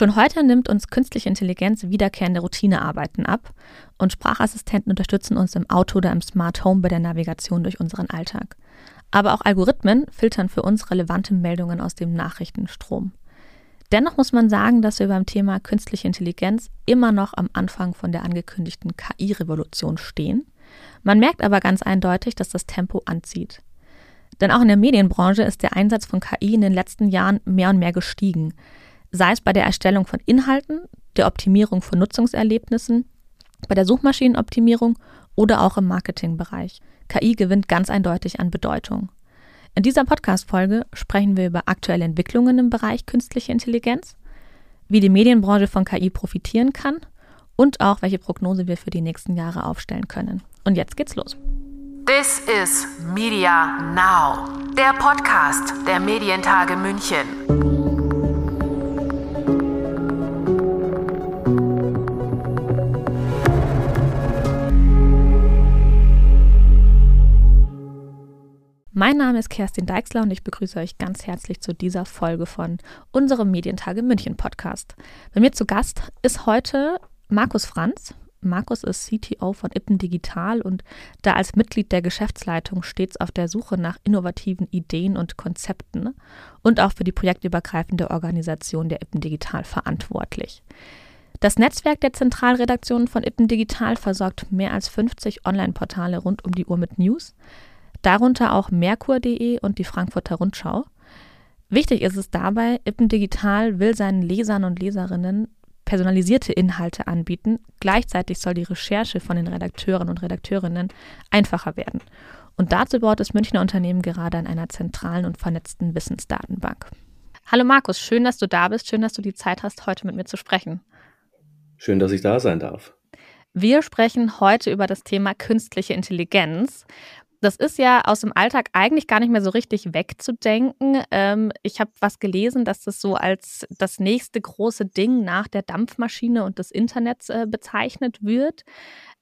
Schon heute nimmt uns künstliche Intelligenz wiederkehrende Routinearbeiten ab und Sprachassistenten unterstützen uns im Auto oder im Smart Home bei der Navigation durch unseren Alltag. Aber auch Algorithmen filtern für uns relevante Meldungen aus dem Nachrichtenstrom. Dennoch muss man sagen, dass wir beim Thema künstliche Intelligenz immer noch am Anfang von der angekündigten KI-Revolution stehen. Man merkt aber ganz eindeutig, dass das Tempo anzieht. Denn auch in der Medienbranche ist der Einsatz von KI in den letzten Jahren mehr und mehr gestiegen sei es bei der Erstellung von Inhalten, der Optimierung von Nutzungserlebnissen, bei der Suchmaschinenoptimierung oder auch im Marketingbereich. KI gewinnt ganz eindeutig an Bedeutung. In dieser Podcast-Folge sprechen wir über aktuelle Entwicklungen im Bereich künstliche Intelligenz, wie die Medienbranche von KI profitieren kann und auch welche Prognose wir für die nächsten Jahre aufstellen können. Und jetzt geht's los. This is Media Now, der Podcast der Medientage München. Mein Name ist Kerstin Deixler und ich begrüße euch ganz herzlich zu dieser Folge von unserem Medientage München Podcast. Bei mir zu Gast ist heute Markus Franz. Markus ist CTO von Ippen Digital und da als Mitglied der Geschäftsleitung stets auf der Suche nach innovativen Ideen und Konzepten und auch für die projektübergreifende Organisation der Ippen Digital verantwortlich. Das Netzwerk der Zentralredaktionen von Ippen Digital versorgt mehr als 50 Online-Portale rund um die Uhr mit News darunter auch Merkur.de und die Frankfurter Rundschau. Wichtig ist es dabei, Ippen Digital will seinen Lesern und Leserinnen personalisierte Inhalte anbieten. Gleichzeitig soll die Recherche von den Redakteuren und Redakteurinnen einfacher werden. Und dazu baut das Münchner Unternehmen gerade an einer zentralen und vernetzten Wissensdatenbank. Hallo Markus, schön, dass du da bist. Schön, dass du die Zeit hast, heute mit mir zu sprechen. Schön, dass ich da sein darf. Wir sprechen heute über das Thema künstliche Intelligenz das ist ja aus dem Alltag eigentlich gar nicht mehr so richtig wegzudenken. Ähm, ich habe was gelesen, dass das so als das nächste große Ding nach der Dampfmaschine und des Internets äh, bezeichnet wird.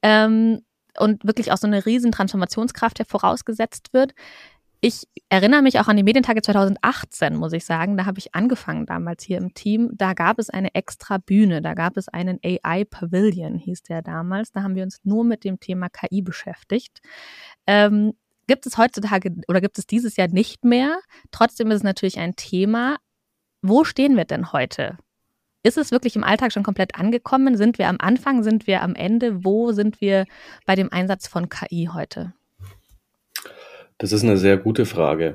Ähm, und wirklich auch so eine riesen Transformationskraft vorausgesetzt wird. Ich erinnere mich auch an die Medientage 2018, muss ich sagen. Da habe ich angefangen damals hier im Team. Da gab es eine extra Bühne. Da gab es einen AI Pavilion, hieß der damals. Da haben wir uns nur mit dem Thema KI beschäftigt. Ähm, gibt es heutzutage oder gibt es dieses Jahr nicht mehr. Trotzdem ist es natürlich ein Thema. Wo stehen wir denn heute? Ist es wirklich im Alltag schon komplett angekommen? Sind wir am Anfang? Sind wir am Ende? Wo sind wir bei dem Einsatz von KI heute? Das ist eine sehr gute Frage.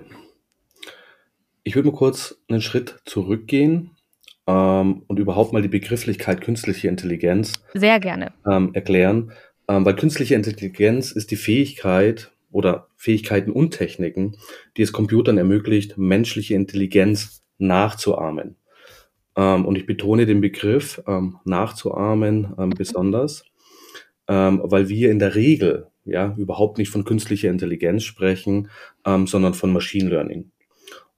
Ich würde mal kurz einen Schritt zurückgehen ähm, und überhaupt mal die Begrifflichkeit künstliche Intelligenz sehr gerne ähm, erklären. Ähm, weil künstliche Intelligenz ist die Fähigkeit oder Fähigkeiten und Techniken, die es Computern ermöglicht, menschliche Intelligenz nachzuahmen. Ähm, und ich betone den Begriff ähm, nachzuahmen ähm, besonders, weil wir in der Regel ja überhaupt nicht von künstlicher Intelligenz sprechen, ähm, sondern von Machine Learning.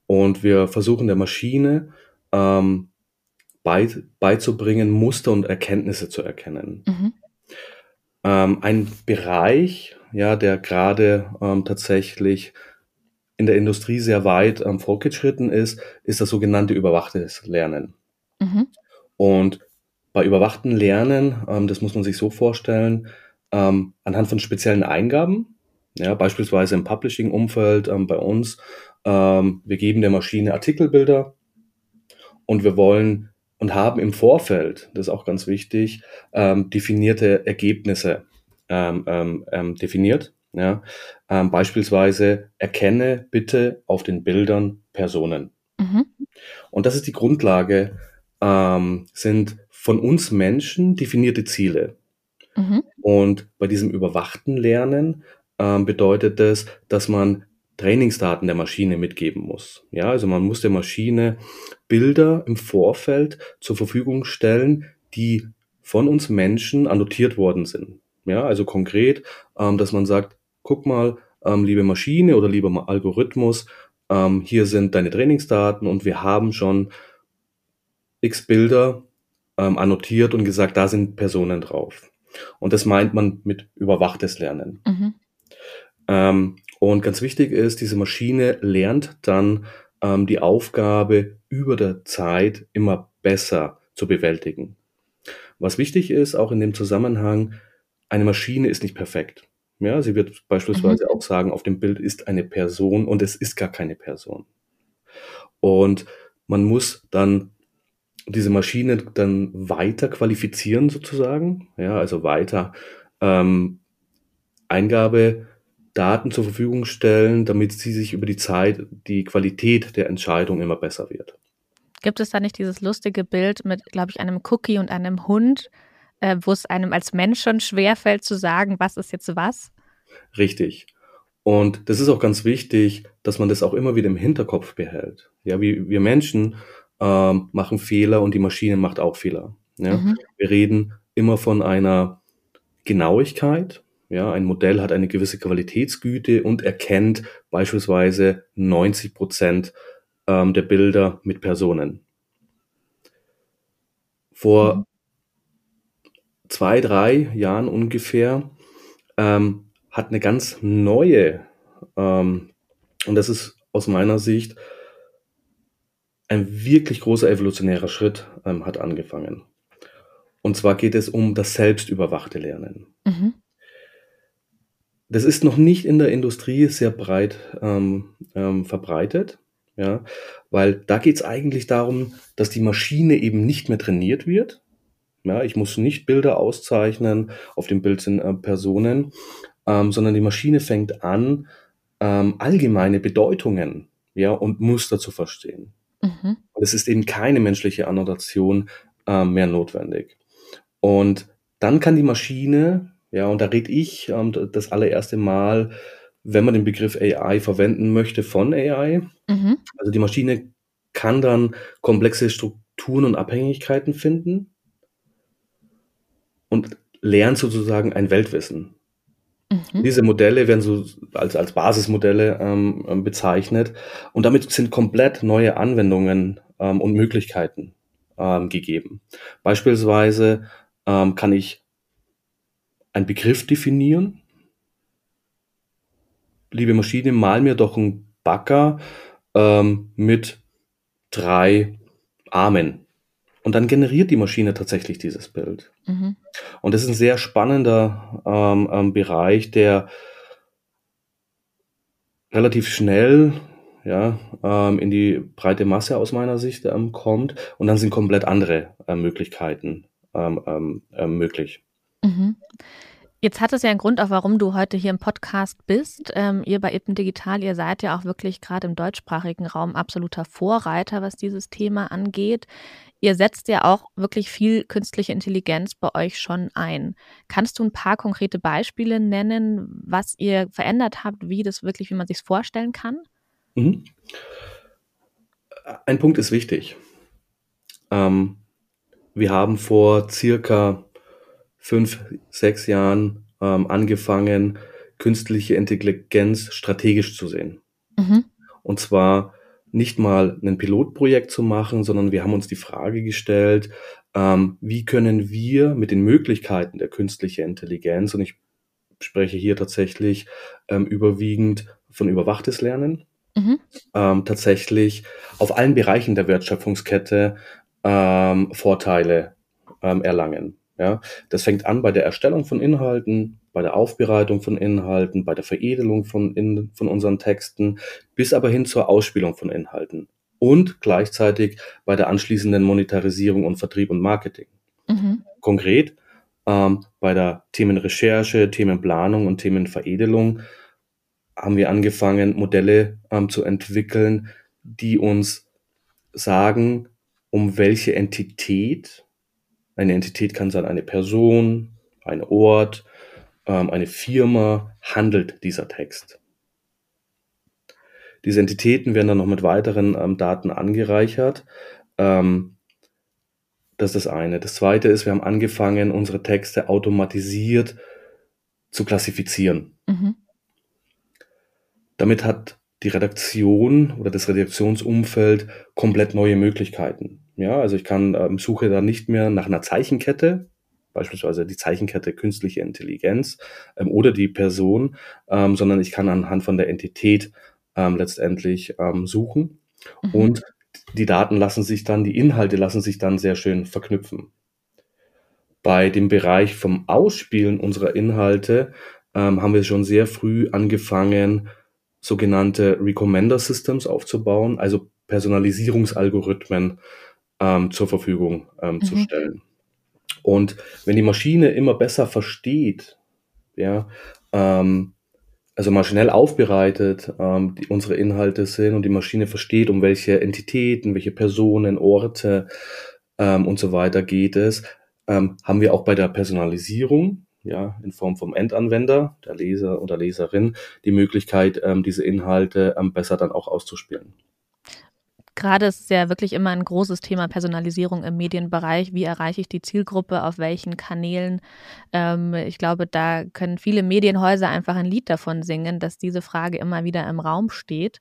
Und wir versuchen der Maschine ähm, bei, beizubringen, Muster und Erkenntnisse zu erkennen. Mhm. Ähm, ein Bereich, ja, der gerade ähm, tatsächlich in der Industrie sehr weit ähm, fortgeschritten ist, ist das sogenannte überwachtes Lernen. Mhm. Und bei überwachten Lernen, ähm, das muss man sich so vorstellen, ähm, anhand von speziellen Eingaben, ja, beispielsweise im Publishing-Umfeld ähm, bei uns, ähm, wir geben der Maschine Artikelbilder und wir wollen und haben im Vorfeld, das ist auch ganz wichtig, ähm, definierte Ergebnisse ähm, ähm, ähm, definiert. Ja? Ähm, beispielsweise erkenne bitte auf den Bildern Personen. Mhm. Und das ist die Grundlage, ähm, sind von uns Menschen definierte Ziele. Mhm. Und bei diesem überwachten Lernen ähm, bedeutet das, dass man Trainingsdaten der Maschine mitgeben muss. Ja, also man muss der Maschine Bilder im Vorfeld zur Verfügung stellen, die von uns Menschen annotiert worden sind. Ja, also konkret, ähm, dass man sagt, guck mal, ähm, liebe Maschine oder lieber Algorithmus, ähm, hier sind deine Trainingsdaten und wir haben schon x Bilder ähm, annotiert und gesagt, da sind Personen drauf. Und das meint man mit überwachtes Lernen. Mhm. Ähm, und ganz wichtig ist, diese Maschine lernt dann ähm, die Aufgabe über der Zeit immer besser zu bewältigen. Was wichtig ist, auch in dem Zusammenhang, eine Maschine ist nicht perfekt. Ja, sie wird beispielsweise mhm. auch sagen, auf dem Bild ist eine Person und es ist gar keine Person. Und man muss dann diese Maschine dann weiter qualifizieren sozusagen, ja, also weiter ähm, Eingabedaten zur Verfügung stellen, damit sie sich über die Zeit die Qualität der Entscheidung immer besser wird. Gibt es da nicht dieses lustige Bild mit, glaube ich, einem Cookie und einem Hund, äh, wo es einem als Mensch schon schwerfällt zu sagen, was ist jetzt was? Richtig. Und das ist auch ganz wichtig, dass man das auch immer wieder im Hinterkopf behält. Ja, wie wir Menschen ähm, machen Fehler und die Maschine macht auch Fehler. Ja? Mhm. Wir reden immer von einer Genauigkeit. Ja, ein Modell hat eine gewisse Qualitätsgüte und erkennt beispielsweise 90 Prozent ähm, der Bilder mit Personen. Vor mhm. zwei, drei Jahren ungefähr ähm, hat eine ganz neue, ähm, und das ist aus meiner Sicht ein wirklich großer evolutionärer Schritt ähm, hat angefangen. Und zwar geht es um das selbstüberwachte Lernen. Mhm. Das ist noch nicht in der Industrie sehr breit ähm, ähm, verbreitet, ja, weil da geht es eigentlich darum, dass die Maschine eben nicht mehr trainiert wird. Ja, ich muss nicht Bilder auszeichnen, auf dem Bild sind äh, Personen, ähm, sondern die Maschine fängt an, ähm, allgemeine Bedeutungen ja, und Muster zu verstehen. Mhm. Und es ist eben keine menschliche Annotation äh, mehr notwendig. Und dann kann die Maschine, ja, und da rede ich ähm, das allererste Mal, wenn man den Begriff AI verwenden möchte, von AI. Mhm. Also die Maschine kann dann komplexe Strukturen und Abhängigkeiten finden und lernt sozusagen ein Weltwissen. Mhm. Diese Modelle werden so als, als Basismodelle ähm, ähm, bezeichnet und damit sind komplett neue Anwendungen ähm, und Möglichkeiten ähm, gegeben. Beispielsweise ähm, kann ich einen Begriff definieren. Liebe Maschine, mal mir doch einen Bagger ähm, mit drei Armen. Und dann generiert die Maschine tatsächlich dieses Bild. Mhm. Und das ist ein sehr spannender ähm, ähm, Bereich, der relativ schnell ja, ähm, in die breite Masse aus meiner Sicht ähm, kommt. Und dann sind komplett andere äh, Möglichkeiten ähm, ähm, äh, möglich. Mhm. Jetzt hat es ja einen Grund auch, warum du heute hier im Podcast bist. Ähm, ihr bei Ippen Digital, ihr seid ja auch wirklich gerade im deutschsprachigen Raum absoluter Vorreiter, was dieses Thema angeht. Ihr setzt ja auch wirklich viel künstliche Intelligenz bei euch schon ein. Kannst du ein paar konkrete Beispiele nennen, was ihr verändert habt, wie das wirklich, wie man sich vorstellen kann? Mhm. Ein Punkt ist wichtig. Ähm, wir haben vor circa fünf, sechs Jahren ähm, angefangen, künstliche Intelligenz strategisch zu sehen. Mhm. Und zwar nicht mal ein Pilotprojekt zu machen, sondern wir haben uns die Frage gestellt, ähm, wie können wir mit den Möglichkeiten der künstlichen Intelligenz, und ich spreche hier tatsächlich ähm, überwiegend von überwachtes Lernen, mhm. ähm, tatsächlich auf allen Bereichen der Wertschöpfungskette ähm, Vorteile ähm, erlangen. Ja, das fängt an bei der Erstellung von Inhalten, bei der Aufbereitung von Inhalten, bei der Veredelung von, in, von unseren Texten, bis aber hin zur Ausspielung von Inhalten und gleichzeitig bei der anschließenden Monetarisierung und Vertrieb und Marketing. Mhm. Konkret ähm, bei der Themenrecherche, Themenplanung und Themenveredelung haben wir angefangen, Modelle ähm, zu entwickeln, die uns sagen, um welche Entität eine Entität kann sein eine Person, ein Ort, ähm, eine Firma, handelt dieser Text. Diese Entitäten werden dann noch mit weiteren ähm, Daten angereichert. Ähm, das ist das eine. Das zweite ist, wir haben angefangen, unsere Texte automatisiert zu klassifizieren. Mhm. Damit hat die Redaktion oder das Redaktionsumfeld komplett neue Möglichkeiten. Ja, also ich kann ähm, suche da nicht mehr nach einer Zeichenkette, beispielsweise die Zeichenkette künstliche Intelligenz ähm, oder die Person, ähm, sondern ich kann anhand von der Entität ähm, letztendlich ähm, suchen. Mhm. Und die Daten lassen sich dann, die Inhalte lassen sich dann sehr schön verknüpfen. Bei dem Bereich vom Ausspielen unserer Inhalte ähm, haben wir schon sehr früh angefangen, sogenannte Recommender Systems aufzubauen, also Personalisierungsalgorithmen ähm, zur Verfügung ähm, mhm. zu stellen. Und wenn die Maschine immer besser versteht, ja, ähm, also maschinell aufbereitet ähm, die, unsere Inhalte sind und die Maschine versteht, um welche Entitäten, welche Personen, Orte ähm, und so weiter geht es, ähm, haben wir auch bei der Personalisierung, ja, in Form vom Endanwender, der Leser oder Leserin, die Möglichkeit, ähm, diese Inhalte ähm, besser dann auch auszuspielen. Gerade ist es ja wirklich immer ein großes Thema Personalisierung im Medienbereich. Wie erreiche ich die Zielgruppe? Auf welchen Kanälen? Ähm, ich glaube, da können viele Medienhäuser einfach ein Lied davon singen, dass diese Frage immer wieder im Raum steht.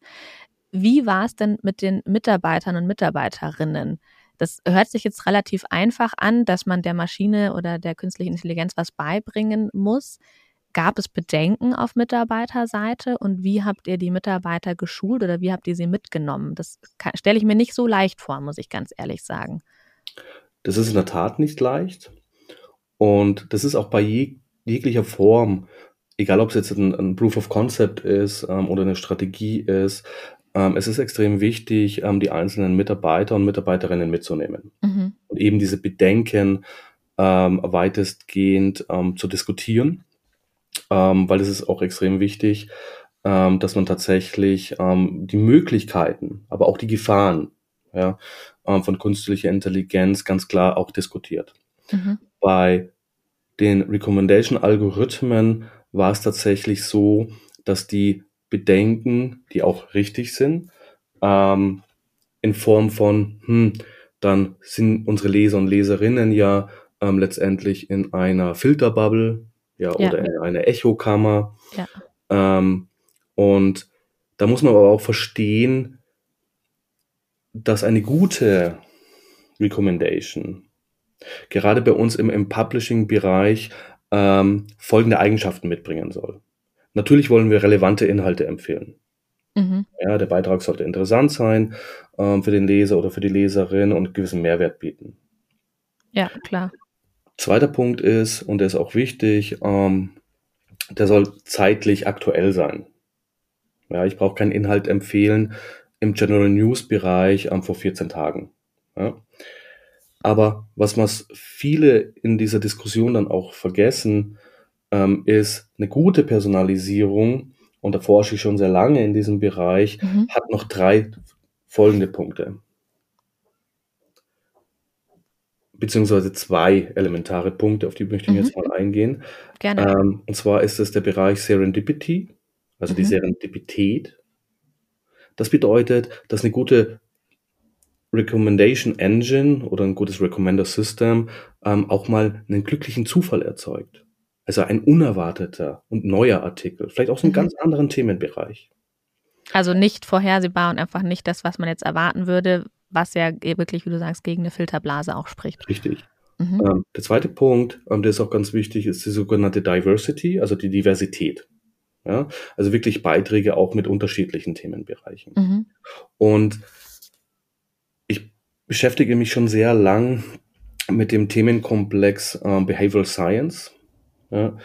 Wie war es denn mit den Mitarbeitern und Mitarbeiterinnen? Das hört sich jetzt relativ einfach an, dass man der Maschine oder der künstlichen Intelligenz was beibringen muss. Gab es Bedenken auf Mitarbeiterseite und wie habt ihr die Mitarbeiter geschult oder wie habt ihr sie mitgenommen? Das stelle ich mir nicht so leicht vor, muss ich ganz ehrlich sagen. Das ist in der Tat nicht leicht. Und das ist auch bei jeg jeglicher Form, egal ob es jetzt ein, ein Proof of Concept ist ähm, oder eine Strategie ist, ähm, es ist extrem wichtig, ähm, die einzelnen Mitarbeiter und Mitarbeiterinnen mitzunehmen. Mhm. Und eben diese Bedenken ähm, weitestgehend ähm, zu diskutieren ähm, weil es ist auch extrem wichtig, ähm, dass man tatsächlich ähm, die Möglichkeiten, aber auch die Gefahren ja, ähm, von künstlicher Intelligenz ganz klar auch diskutiert. Mhm. Bei den Recommendation-Algorithmen war es tatsächlich so, dass die Bedenken, die auch richtig sind, ähm, in Form von, hm, dann sind unsere Leser und Leserinnen ja ähm, letztendlich in einer Filterbubble, ja, ja. oder in eine Echokammer. Ja. Ähm, und da muss man aber auch verstehen, dass eine gute Recommendation gerade bei uns im, im Publishing-Bereich ähm, folgende Eigenschaften mitbringen soll. Natürlich wollen wir relevante Inhalte empfehlen. Mhm. Ja, der Beitrag sollte interessant sein ähm, für den Leser oder für die Leserin und gewissen Mehrwert bieten. Ja, klar. Zweiter Punkt ist, und der ist auch wichtig, ähm, der soll zeitlich aktuell sein. Ja, ich brauche keinen Inhalt empfehlen im General News Bereich ähm, vor 14 Tagen. Ja. Aber was was viele in dieser Diskussion dann auch vergessen, ähm, ist eine gute Personalisierung, und da forsche ich schon sehr lange in diesem Bereich, mhm. hat noch drei folgende Punkte. Beziehungsweise zwei elementare Punkte, auf die möchte ich mhm. jetzt mal eingehen. Gerne. Ähm, und zwar ist es der Bereich Serendipity, also mhm. die Serendipität. Das bedeutet, dass eine gute Recommendation Engine oder ein gutes Recommender System ähm, auch mal einen glücklichen Zufall erzeugt. Also ein unerwarteter und neuer Artikel, vielleicht auch so einen mhm. ganz anderen Themenbereich. Also nicht vorhersehbar und einfach nicht das, was man jetzt erwarten würde, was ja wirklich, wie du sagst, gegen eine Filterblase auch spricht. Richtig. Mhm. Ähm, der zweite Punkt, ähm, der ist auch ganz wichtig, ist die sogenannte Diversity, also die Diversität. Ja? Also wirklich Beiträge auch mit unterschiedlichen Themenbereichen. Mhm. Und ich beschäftige mich schon sehr lang mit dem Themenkomplex ähm, Behavioral Science. Ja?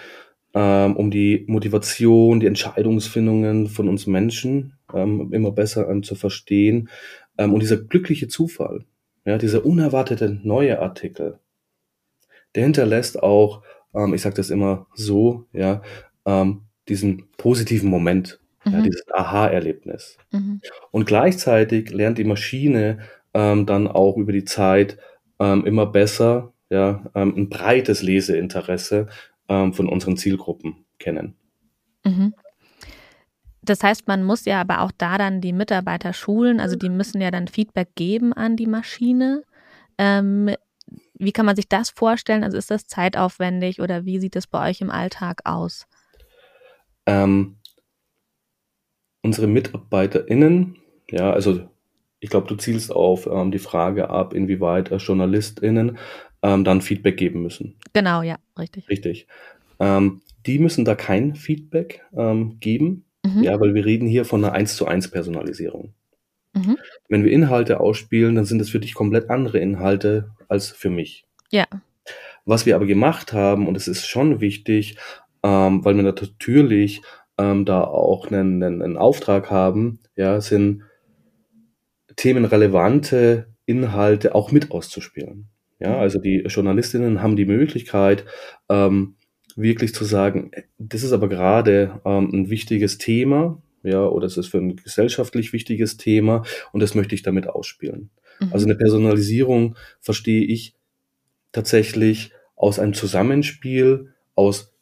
Ähm, um die Motivation, die Entscheidungsfindungen von uns Menschen ähm, immer besser ähm, zu verstehen. Ähm, und dieser glückliche Zufall, ja, dieser unerwartete neue Artikel, der hinterlässt auch, ähm, ich sage das immer so, ja, ähm, diesen positiven Moment, mhm. ja, dieses Aha-Erlebnis. Mhm. Und gleichzeitig lernt die Maschine ähm, dann auch über die Zeit ähm, immer besser ja, ähm, ein breites Leseinteresse von unseren Zielgruppen kennen. Mhm. Das heißt, man muss ja aber auch da dann die Mitarbeiter schulen, also die müssen ja dann Feedback geben an die Maschine. Ähm, wie kann man sich das vorstellen? Also ist das zeitaufwendig oder wie sieht es bei euch im Alltag aus? Ähm, unsere MitarbeiterInnen, ja, also ich glaube, du zielst auf ähm, die Frage ab, inwieweit äh, JournalistInnen ähm, dann Feedback geben müssen. Genau, ja, richtig. Richtig. Ähm, die müssen da kein Feedback ähm, geben, Mhm. Ja, weil wir reden hier von einer 1 zu 1 Personalisierung. Mhm. Wenn wir Inhalte ausspielen, dann sind es für dich komplett andere Inhalte als für mich. Ja. Was wir aber gemacht haben, und es ist schon wichtig, ähm, weil wir natürlich ähm, da auch einen, einen, einen Auftrag haben, ja, sind themenrelevante Inhalte auch mit auszuspielen. Ja, mhm. also die Journalistinnen haben die Möglichkeit, ähm, wirklich zu sagen, das ist aber gerade ähm, ein wichtiges Thema, ja, oder es ist für ein gesellschaftlich wichtiges Thema und das möchte ich damit ausspielen. Mhm. Also eine Personalisierung verstehe ich tatsächlich aus einem Zusammenspiel aus,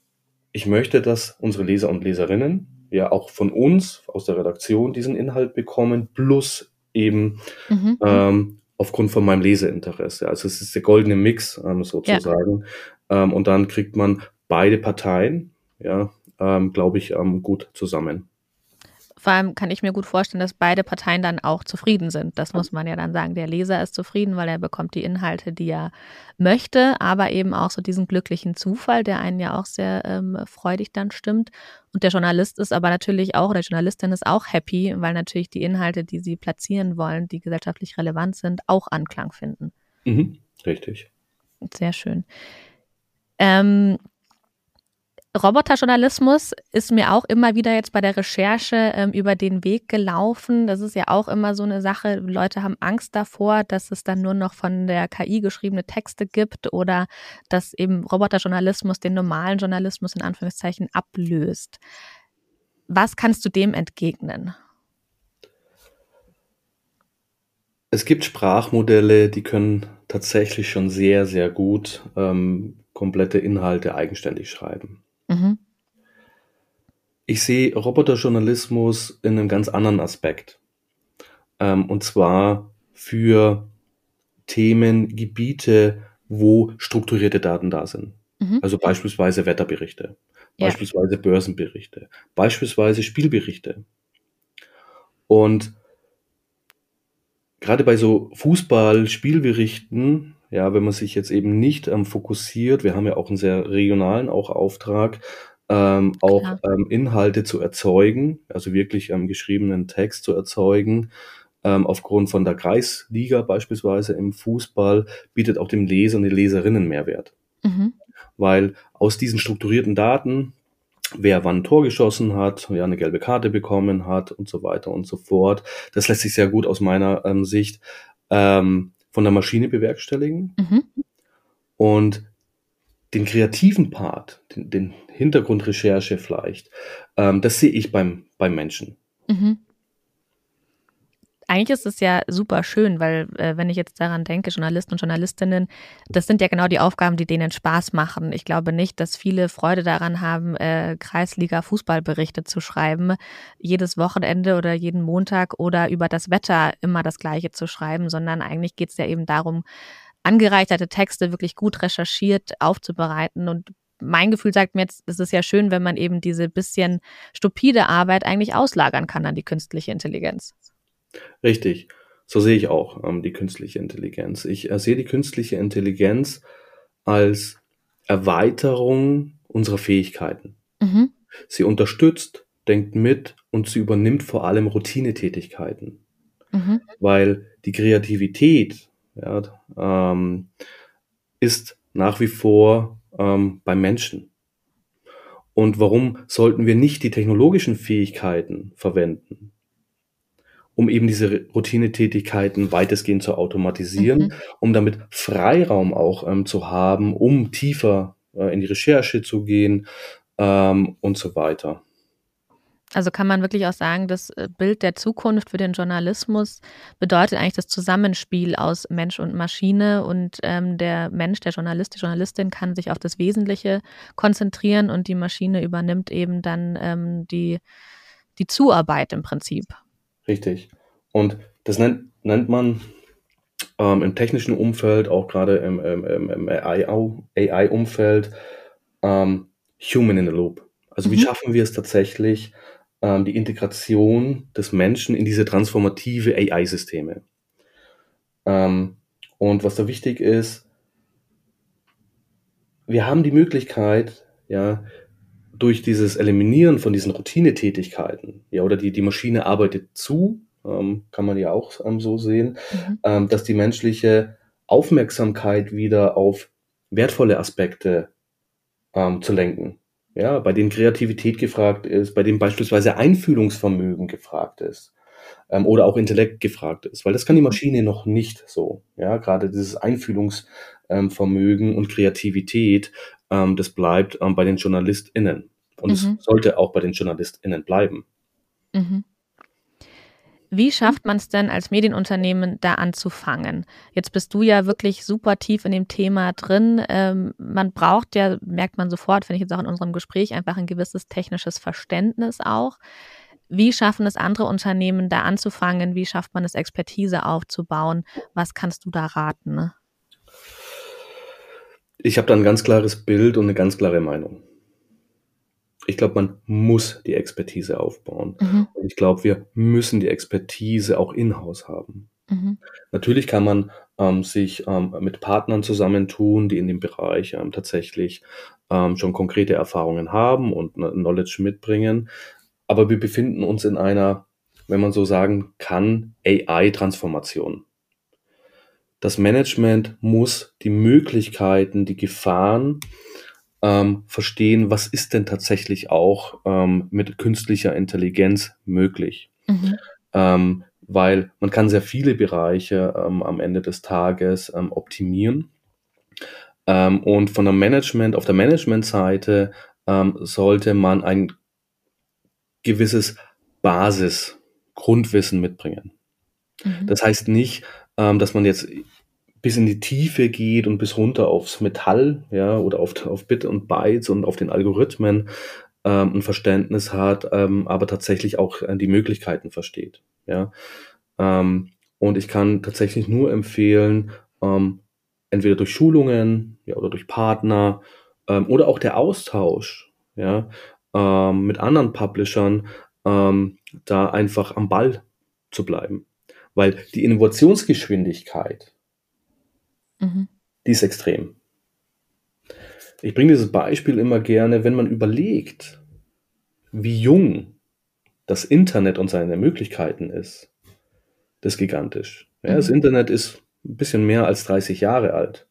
ich möchte, dass unsere Leser und Leserinnen ja auch von uns aus der Redaktion diesen Inhalt bekommen, plus eben mhm. ähm, aufgrund von meinem Leseinteresse. Also es ist der goldene Mix ähm, sozusagen. Ja. Ähm, und dann kriegt man beide Parteien, ja, ähm, glaube ich, ähm, gut zusammen. Vor allem kann ich mir gut vorstellen, dass beide Parteien dann auch zufrieden sind. Das muss man ja dann sagen. Der Leser ist zufrieden, weil er bekommt die Inhalte, die er möchte, aber eben auch so diesen glücklichen Zufall, der einen ja auch sehr ähm, freudig dann stimmt. Und der Journalist ist aber natürlich auch, oder die Journalistin ist auch happy, weil natürlich die Inhalte, die sie platzieren wollen, die gesellschaftlich relevant sind, auch Anklang finden. Mhm, richtig. Sehr schön. Ähm, Roboterjournalismus ist mir auch immer wieder jetzt bei der Recherche ähm, über den Weg gelaufen. Das ist ja auch immer so eine Sache. Leute haben Angst davor, dass es dann nur noch von der KI geschriebene Texte gibt oder dass eben Roboterjournalismus den normalen Journalismus in Anführungszeichen ablöst. Was kannst du dem entgegnen? Es gibt Sprachmodelle, die können tatsächlich schon sehr, sehr gut ähm, komplette Inhalte eigenständig schreiben. Mhm. Ich sehe Roboterjournalismus in einem ganz anderen Aspekt. Ähm, und zwar für Themengebiete, wo strukturierte Daten da sind. Mhm. Also beispielsweise Wetterberichte, ja. beispielsweise Börsenberichte, beispielsweise Spielberichte. Und gerade bei so Fußball-Spielberichten, ja, wenn man sich jetzt eben nicht ähm, fokussiert, wir haben ja auch einen sehr regionalen auch Auftrag, ähm, auch ähm, Inhalte zu erzeugen, also wirklich ähm, geschriebenen Text zu erzeugen. Ähm, aufgrund von der Kreisliga beispielsweise im Fußball bietet auch dem Leser und die Leserinnen Mehrwert. Mhm. Weil aus diesen strukturierten Daten, wer wann ein Tor geschossen hat, wer eine gelbe Karte bekommen hat und so weiter und so fort, das lässt sich sehr gut aus meiner ähm, Sicht ähm, von der Maschine bewerkstelligen. Mhm. Und den kreativen Part, den, den Hintergrundrecherche vielleicht, ähm, das sehe ich beim, beim Menschen. Mhm. Eigentlich ist es ja super schön, weil äh, wenn ich jetzt daran denke, Journalisten und Journalistinnen, das sind ja genau die Aufgaben, die denen Spaß machen. Ich glaube nicht, dass viele Freude daran haben, äh, Kreisliga-Fußballberichte zu schreiben, jedes Wochenende oder jeden Montag oder über das Wetter immer das Gleiche zu schreiben, sondern eigentlich geht es ja eben darum, angereicherte Texte wirklich gut recherchiert aufzubereiten und mein Gefühl sagt mir jetzt, es ist ja schön, wenn man eben diese bisschen stupide Arbeit eigentlich auslagern kann an die künstliche Intelligenz. Richtig. So sehe ich auch ähm, die künstliche Intelligenz. Ich äh, sehe die künstliche Intelligenz als Erweiterung unserer Fähigkeiten. Mhm. Sie unterstützt, denkt mit und sie übernimmt vor allem Routinetätigkeiten. Mhm. Weil die Kreativität ja, ähm, ist nach wie vor ähm, beim Menschen. Und warum sollten wir nicht die technologischen Fähigkeiten verwenden? Um eben diese Routinetätigkeiten weitestgehend zu automatisieren, mhm. um damit Freiraum auch ähm, zu haben, um tiefer äh, in die Recherche zu gehen ähm, und so weiter. Also kann man wirklich auch sagen, das äh, Bild der Zukunft für den Journalismus bedeutet eigentlich das Zusammenspiel aus Mensch und Maschine und ähm, der Mensch, der Journalist, die Journalistin kann sich auf das Wesentliche konzentrieren und die Maschine übernimmt eben dann ähm, die, die Zuarbeit im Prinzip. Richtig. Und das nennt, nennt man ähm, im technischen Umfeld, auch gerade im, im, im AI-Umfeld, ähm, Human in the Loop. Also mhm. wie schaffen wir es tatsächlich, ähm, die Integration des Menschen in diese transformative AI-Systeme? Ähm, und was da wichtig ist, wir haben die Möglichkeit, ja, durch dieses Eliminieren von diesen Routinetätigkeiten, ja, oder die, die Maschine arbeitet zu, ähm, kann man ja auch ähm, so sehen, mhm. ähm, dass die menschliche Aufmerksamkeit wieder auf wertvolle Aspekte ähm, zu lenken. Ja, bei denen Kreativität gefragt ist, bei denen beispielsweise Einfühlungsvermögen gefragt ist ähm, oder auch Intellekt gefragt ist, weil das kann die. Maschine noch nicht so. Ja, gerade dieses Einfühlungsvermögen und Kreativität, ähm, das bleibt ähm, bei den JournalistInnen. Und mhm. es sollte auch bei den JournalistInnen bleiben. Mhm. Wie schafft man es denn als Medienunternehmen da anzufangen? Jetzt bist du ja wirklich super tief in dem Thema drin. Ähm, man braucht ja, merkt man sofort, finde ich jetzt auch in unserem Gespräch, einfach ein gewisses technisches Verständnis auch. Wie schaffen es andere Unternehmen da anzufangen? Wie schafft man es, Expertise aufzubauen? Was kannst du da raten? Ne? Ich habe da ein ganz klares Bild und eine ganz klare Meinung. Ich glaube, man muss die Expertise aufbauen. Mhm. Und ich glaube, wir müssen die Expertise auch in-house haben. Mhm. Natürlich kann man ähm, sich ähm, mit Partnern zusammentun, die in dem Bereich ähm, tatsächlich ähm, schon konkrete Erfahrungen haben und Knowledge mitbringen. Aber wir befinden uns in einer, wenn man so sagen kann, AI-Transformation. Das Management muss die Möglichkeiten, die Gefahren ähm, verstehen, was ist denn tatsächlich auch ähm, mit künstlicher Intelligenz möglich. Mhm. Ähm, weil man kann sehr viele Bereiche ähm, am Ende des Tages ähm, optimieren. Ähm, und von der Management, auf der Managementseite sollte man ein gewisses Basis, Grundwissen mitbringen. Mhm. Das heißt nicht, ähm, dass man jetzt bis in die Tiefe geht und bis runter aufs Metall, ja, oder auf, auf Bit und Bytes und auf den Algorithmen ähm, ein Verständnis hat, ähm, aber tatsächlich auch äh, die Möglichkeiten versteht, ja. Ähm, und ich kann tatsächlich nur empfehlen, ähm, entweder durch Schulungen, ja, oder durch Partner, ähm, oder auch der Austausch, ja, ähm, mit anderen Publishern ähm, da einfach am Ball zu bleiben. Weil die Innovationsgeschwindigkeit, mhm. die ist extrem. Ich bringe dieses Beispiel immer gerne, wenn man überlegt, wie jung das Internet und seine Möglichkeiten ist. Das ist gigantisch. Ja, mhm. Das Internet ist ein bisschen mehr als 30 Jahre alt.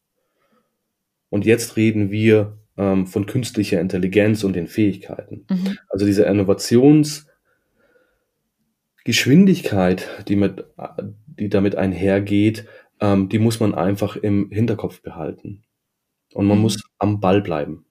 Und jetzt reden wir ähm, von künstlicher Intelligenz und den Fähigkeiten. Mhm. Also diese Innovationsgeschwindigkeit, die, mit, die damit einhergeht, ähm, die muss man einfach im Hinterkopf behalten. Und man mhm. muss am Ball bleiben.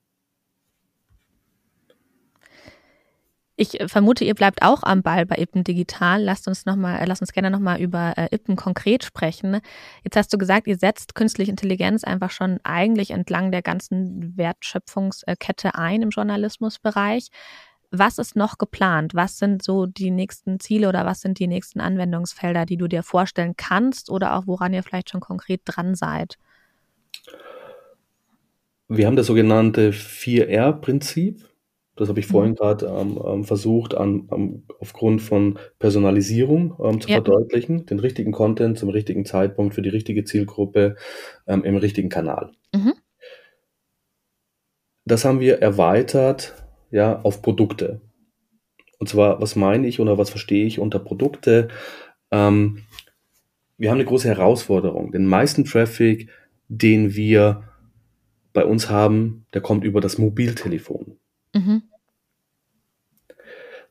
Ich äh, vermute, ihr bleibt auch am Ball bei Ippen Digital. Lasst uns noch mal, äh, lasst uns gerne nochmal über äh, Ippen konkret sprechen. Jetzt hast du gesagt, ihr setzt künstliche Intelligenz einfach schon eigentlich entlang der ganzen Wertschöpfungskette ein im Journalismusbereich. Was ist noch geplant? Was sind so die nächsten Ziele oder was sind die nächsten Anwendungsfelder, die du dir vorstellen kannst oder auch woran ihr vielleicht schon konkret dran seid? Wir haben das sogenannte 4R-Prinzip. Das habe ich vorhin mhm. gerade ähm, ähm, versucht, an, um, aufgrund von Personalisierung ähm, zu ja. verdeutlichen. Den richtigen Content zum richtigen Zeitpunkt für die richtige Zielgruppe ähm, im richtigen Kanal. Mhm. Das haben wir erweitert ja, auf Produkte. Und zwar, was meine ich oder was verstehe ich unter Produkte? Ähm, wir haben eine große Herausforderung. Den meisten Traffic, den wir bei uns haben, der kommt über das Mobiltelefon. Mhm.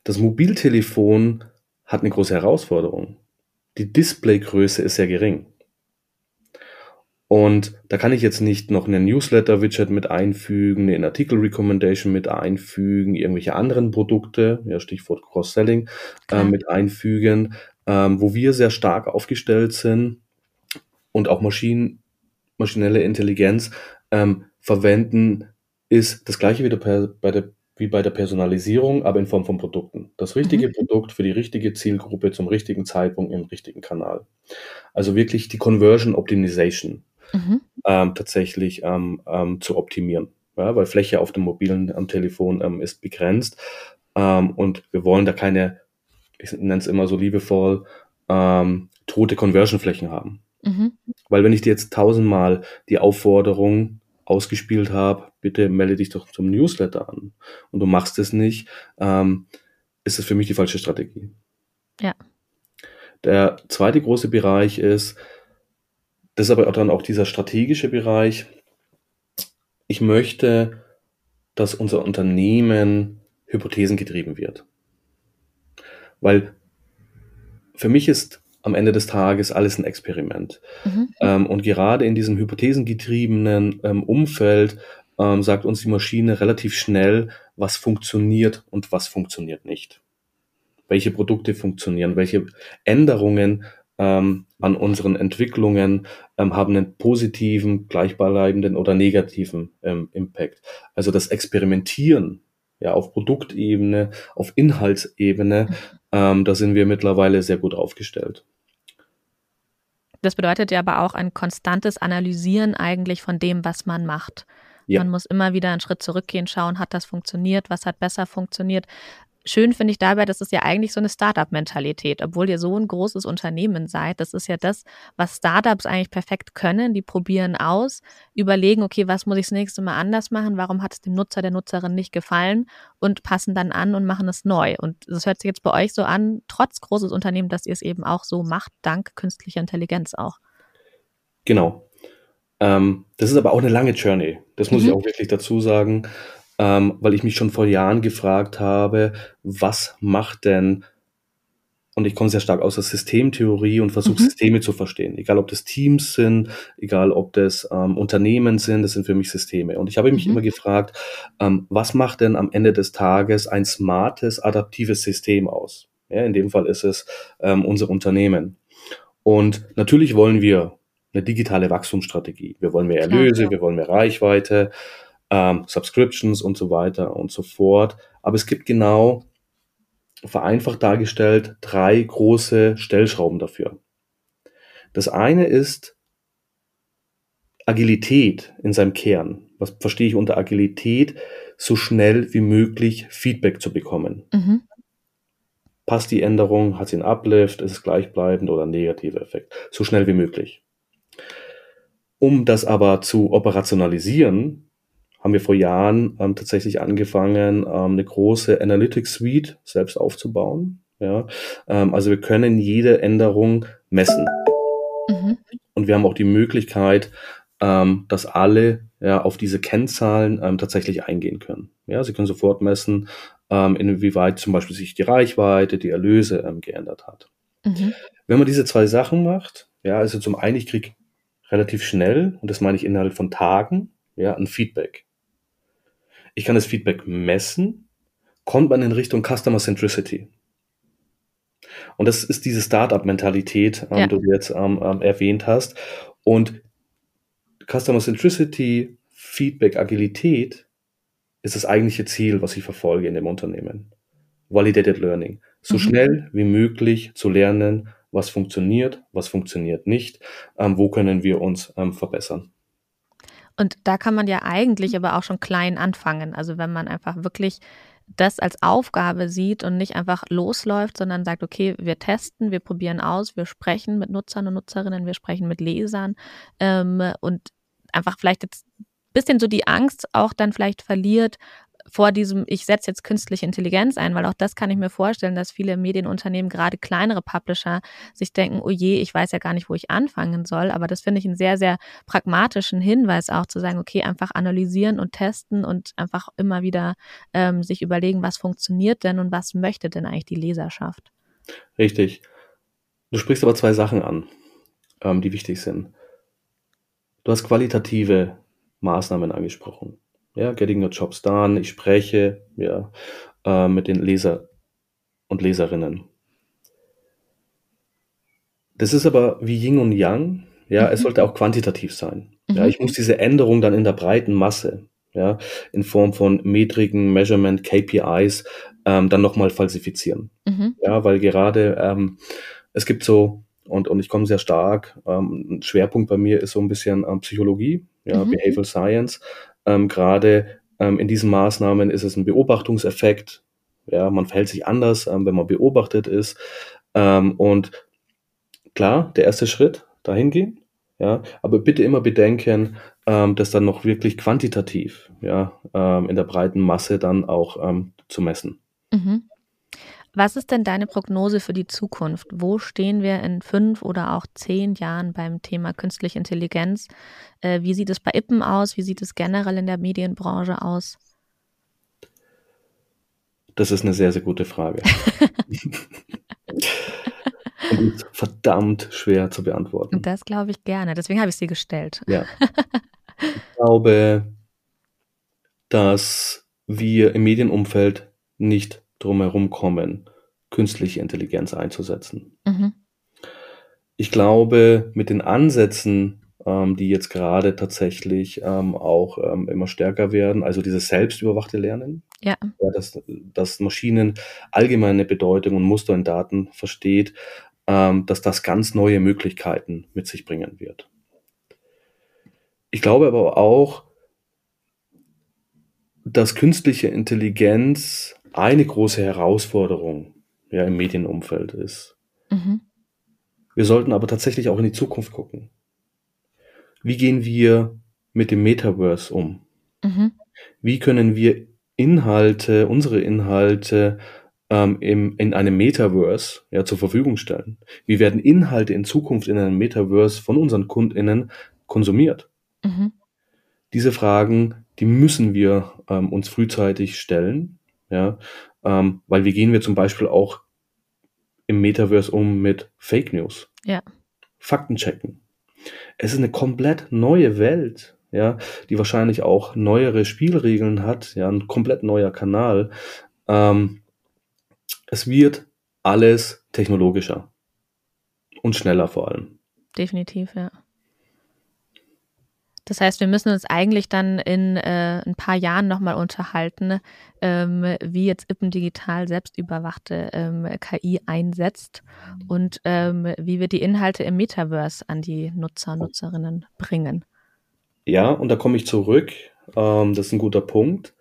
Das Mobiltelefon hat eine große Herausforderung. Die Displaygröße ist sehr gering. Und da kann ich jetzt nicht noch einen Newsletter-Widget mit einfügen, eine Artikel-Recommendation mit einfügen, irgendwelche anderen Produkte, ja, Stichwort Cross-Selling, äh, mit einfügen, ähm, wo wir sehr stark aufgestellt sind und auch Maschinen, maschinelle Intelligenz ähm, verwenden, ist das gleiche wieder bei der wie bei der Personalisierung, aber in Form von Produkten. Das richtige mhm. Produkt für die richtige Zielgruppe zum richtigen Zeitpunkt im richtigen Kanal. Also wirklich die Conversion Optimization mhm. ähm, tatsächlich ähm, ähm, zu optimieren. Ja, weil Fläche auf dem mobilen am Telefon ähm, ist begrenzt ähm, und wir wollen da keine, ich nenne es immer so liebevoll, tote Conversion-Flächen haben. Mhm. Weil wenn ich dir jetzt tausendmal die Aufforderung ausgespielt habe, bitte melde dich doch zum Newsletter an und du machst es nicht, ähm, ist es für mich die falsche Strategie. Ja. Der zweite große Bereich ist, das ist aber dann auch dieser strategische Bereich. Ich möchte, dass unser Unternehmen hypothesengetrieben wird. Weil für mich ist am Ende des Tages alles ein Experiment. Mhm. Ähm, und gerade in diesem hypothesengetriebenen ähm, Umfeld ähm, sagt uns die Maschine relativ schnell, was funktioniert und was funktioniert nicht. Welche Produkte funktionieren, welche Änderungen ähm, an unseren Entwicklungen ähm, haben einen positiven, gleichbleibenden oder negativen ähm, Impact. Also das Experimentieren ja, auf Produktebene, auf Inhaltsebene, ähm, da sind wir mittlerweile sehr gut aufgestellt. Das bedeutet ja aber auch ein konstantes Analysieren eigentlich von dem, was man macht. Ja. Man muss immer wieder einen Schritt zurückgehen, schauen, hat das funktioniert, was hat besser funktioniert. Schön finde ich dabei, das ist ja eigentlich so eine Startup-Mentalität, obwohl ihr so ein großes Unternehmen seid. Das ist ja das, was Startups eigentlich perfekt können. Die probieren aus, überlegen, okay, was muss ich das nächste Mal anders machen? Warum hat es dem Nutzer, der Nutzerin nicht gefallen? Und passen dann an und machen es neu. Und das hört sich jetzt bei euch so an, trotz großes Unternehmen, dass ihr es eben auch so macht, dank künstlicher Intelligenz auch. Genau. Ähm, das ist aber auch eine lange Journey. Das muss mhm. ich auch wirklich dazu sagen ähm, weil ich mich schon vor Jahren gefragt habe, was macht denn, und ich komme sehr stark aus der Systemtheorie und versuche mhm. Systeme zu verstehen, egal ob das Teams sind, egal ob das ähm, Unternehmen sind, das sind für mich Systeme. Und ich habe mich mhm. immer gefragt, ähm, was macht denn am Ende des Tages ein smartes, adaptives System aus? Ja, in dem Fall ist es ähm, unser Unternehmen. Und natürlich wollen wir eine digitale Wachstumsstrategie. Wir wollen mehr Erlöse, Klar, ja. wir wollen mehr Reichweite, ähm, Subscriptions und so weiter und so fort. Aber es gibt genau, vereinfacht dargestellt, drei große Stellschrauben dafür. Das eine ist Agilität in seinem Kern. Was verstehe ich unter Agilität? So schnell wie möglich Feedback zu bekommen. Mhm. Passt die Änderung, hat sie einen Uplift, ist es gleichbleibend oder ein negativer Effekt? So schnell wie möglich. Um das aber zu operationalisieren, haben wir vor Jahren ähm, tatsächlich angefangen, ähm, eine große Analytics Suite selbst aufzubauen. Ja, ähm, also wir können jede Änderung messen. Mhm. Und wir haben auch die Möglichkeit, ähm, dass alle ja, auf diese Kennzahlen ähm, tatsächlich eingehen können. Ja, Sie können sofort messen, ähm, inwieweit zum Beispiel sich die Reichweite, die Erlöse ähm, geändert hat. Mhm. Wenn man diese zwei Sachen macht, ja, also zum einen, ich kriege relativ schnell, und das meine ich innerhalb von Tagen, ja, ein Feedback. Ich kann das Feedback messen, kommt man in Richtung Customer Centricity. Und das ist diese Startup-Mentalität, ähm, ja. die du jetzt ähm, ähm, erwähnt hast. Und Customer Centricity, Feedback, Agilität ist das eigentliche Ziel, was ich verfolge in dem Unternehmen. Validated Learning. So mhm. schnell wie möglich zu lernen, was funktioniert, was funktioniert nicht, ähm, wo können wir uns ähm, verbessern. Und da kann man ja eigentlich aber auch schon klein anfangen. Also wenn man einfach wirklich das als Aufgabe sieht und nicht einfach losläuft, sondern sagt, okay, wir testen, wir probieren aus, wir sprechen mit Nutzern und Nutzerinnen, wir sprechen mit Lesern ähm, und einfach vielleicht jetzt ein bisschen so die Angst auch dann vielleicht verliert, vor diesem, ich setze jetzt künstliche Intelligenz ein, weil auch das kann ich mir vorstellen, dass viele Medienunternehmen, gerade kleinere Publisher, sich denken, oh je, ich weiß ja gar nicht, wo ich anfangen soll. Aber das finde ich einen sehr, sehr pragmatischen Hinweis auch zu sagen, okay, einfach analysieren und testen und einfach immer wieder ähm, sich überlegen, was funktioniert denn und was möchte denn eigentlich die Leserschaft. Richtig. Du sprichst aber zwei Sachen an, ähm, die wichtig sind. Du hast qualitative Maßnahmen angesprochen ja, Getting Your Jobs Done, ich spreche ja, äh, mit den Leser und Leserinnen. Das ist aber wie Yin und Yang, ja, mhm. es sollte auch quantitativ sein. Mhm. Ja, ich muss diese Änderung dann in der breiten Masse, ja, in Form von Metriken, Measurement, KPIs, ähm, dann nochmal falsifizieren. Mhm. Ja, weil gerade ähm, es gibt so, und, und ich komme sehr stark, ähm, ein Schwerpunkt bei mir ist so ein bisschen ähm, Psychologie, ja, mhm. Behavioral Science, ähm, Gerade ähm, in diesen Maßnahmen ist es ein Beobachtungseffekt. Ja, man verhält sich anders, ähm, wenn man beobachtet ist. Ähm, und klar, der erste Schritt, dahin gehen. Ja, aber bitte immer bedenken, ähm, das dann noch wirklich quantitativ, ja, ähm, in der breiten Masse dann auch zu messen. Mhm. Was ist denn deine Prognose für die Zukunft? Wo stehen wir in fünf oder auch zehn Jahren beim Thema künstliche Intelligenz? Äh, wie sieht es bei Ippen aus? Wie sieht es generell in der Medienbranche aus? Das ist eine sehr, sehr gute Frage. Und ist verdammt schwer zu beantworten. Das glaube ich gerne. Deswegen habe ich sie gestellt. Ja. Ich glaube, dass wir im Medienumfeld nicht drumherum kommen, künstliche Intelligenz einzusetzen. Mhm. Ich glaube, mit den Ansätzen, ähm, die jetzt gerade tatsächlich ähm, auch ähm, immer stärker werden, also dieses selbstüberwachte Lernen, ja. ja dass, dass Maschinen allgemeine Bedeutung und Muster in Daten versteht, ähm, dass das ganz neue Möglichkeiten mit sich bringen wird. Ich glaube aber auch, dass künstliche Intelligenz eine große Herausforderung ja, im Medienumfeld ist. Mhm. Wir sollten aber tatsächlich auch in die Zukunft gucken. Wie gehen wir mit dem Metaverse um? Mhm. Wie können wir Inhalte, unsere Inhalte ähm, im, in einem Metaverse ja, zur Verfügung stellen? Wie werden Inhalte in Zukunft in einem Metaverse von unseren KundInnen konsumiert? Mhm. Diese Fragen, die müssen wir ähm, uns frühzeitig stellen, ja, ähm, weil wie gehen wir zum Beispiel auch im Metaverse um mit Fake News? Ja. Fakten checken. Es ist eine komplett neue Welt, ja, die wahrscheinlich auch neuere Spielregeln hat, ja, ein komplett neuer Kanal. Ähm, es wird alles technologischer und schneller vor allem. Definitiv, ja. Das heißt, wir müssen uns eigentlich dann in äh, ein paar Jahren nochmal unterhalten, ähm, wie jetzt Ippen Digital selbstüberwachte ähm, KI einsetzt und ähm, wie wir die Inhalte im Metaverse an die Nutzer, Nutzerinnen bringen. Ja, und da komme ich zurück. Ähm, das ist ein guter Punkt.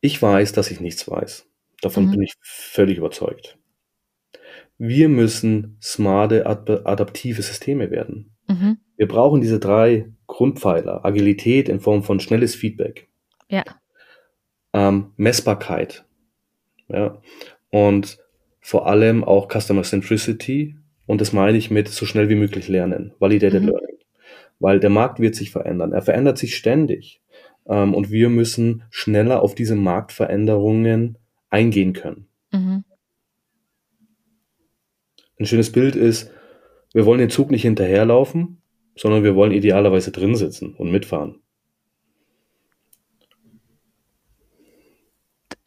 Ich weiß, dass ich nichts weiß. Davon mhm. bin ich völlig überzeugt. Wir müssen smarte, adaptive Systeme werden. Mhm. Wir brauchen diese drei Grundpfeiler. Agilität in Form von schnelles Feedback. Ja. Ähm, Messbarkeit. Ja. Und vor allem auch Customer Centricity. Und das meine ich mit so schnell wie möglich lernen. Validated mhm. Learning. Weil der Markt wird sich verändern. Er verändert sich ständig. Ähm, und wir müssen schneller auf diese Marktveränderungen eingehen können. Mhm. Ein schönes Bild ist, wir wollen den Zug nicht hinterherlaufen, sondern wir wollen idealerweise drin sitzen und mitfahren.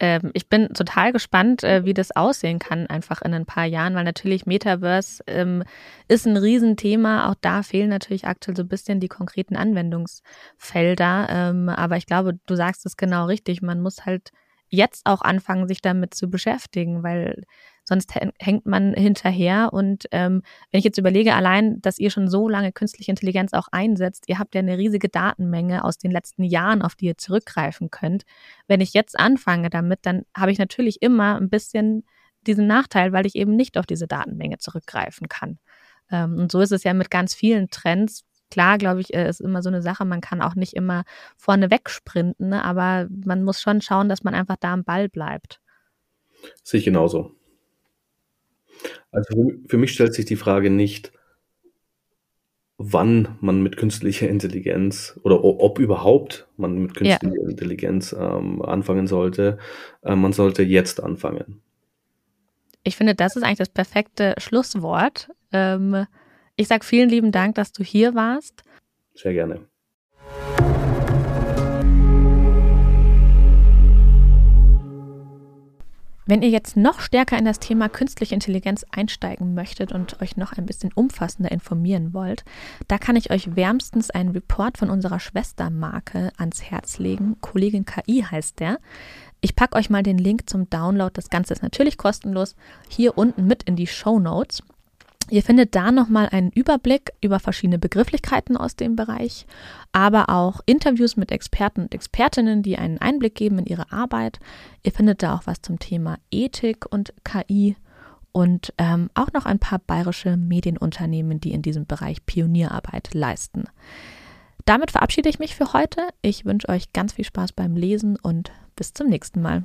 Ähm, ich bin total gespannt, äh, wie das aussehen kann, einfach in ein paar Jahren, weil natürlich Metaverse ähm, ist ein Riesenthema. Auch da fehlen natürlich aktuell so ein bisschen die konkreten Anwendungsfelder. Ähm, aber ich glaube, du sagst es genau richtig. Man muss halt jetzt auch anfangen, sich damit zu beschäftigen, weil sonst hängt man hinterher. Und ähm, wenn ich jetzt überlege, allein, dass ihr schon so lange künstliche Intelligenz auch einsetzt, ihr habt ja eine riesige Datenmenge aus den letzten Jahren, auf die ihr zurückgreifen könnt. Wenn ich jetzt anfange damit, dann habe ich natürlich immer ein bisschen diesen Nachteil, weil ich eben nicht auf diese Datenmenge zurückgreifen kann. Ähm, und so ist es ja mit ganz vielen Trends, klar, glaube ich, äh, ist immer so eine Sache, man kann auch nicht immer vorne wegsprinten, ne? aber man muss schon schauen, dass man einfach da am Ball bleibt. Sehe ich genauso. Also für mich stellt sich die Frage nicht, wann man mit künstlicher Intelligenz oder ob überhaupt man mit künstlicher ja. Intelligenz ähm, anfangen sollte. Äh, man sollte jetzt anfangen. Ich finde, das ist eigentlich das perfekte Schlusswort. Ähm, ich sage vielen lieben Dank, dass du hier warst. Sehr gerne. Wenn ihr jetzt noch stärker in das Thema künstliche Intelligenz einsteigen möchtet und euch noch ein bisschen umfassender informieren wollt, da kann ich euch wärmstens einen Report von unserer Schwestermarke ans Herz legen. Kollegin KI heißt der. Ich packe euch mal den Link zum Download. Das Ganze ist natürlich kostenlos hier unten mit in die Show Notes. Ihr findet da nochmal einen Überblick über verschiedene Begrifflichkeiten aus dem Bereich, aber auch Interviews mit Experten und Expertinnen, die einen Einblick geben in ihre Arbeit. Ihr findet da auch was zum Thema Ethik und KI und ähm, auch noch ein paar bayerische Medienunternehmen, die in diesem Bereich Pionierarbeit leisten. Damit verabschiede ich mich für heute. Ich wünsche euch ganz viel Spaß beim Lesen und bis zum nächsten Mal.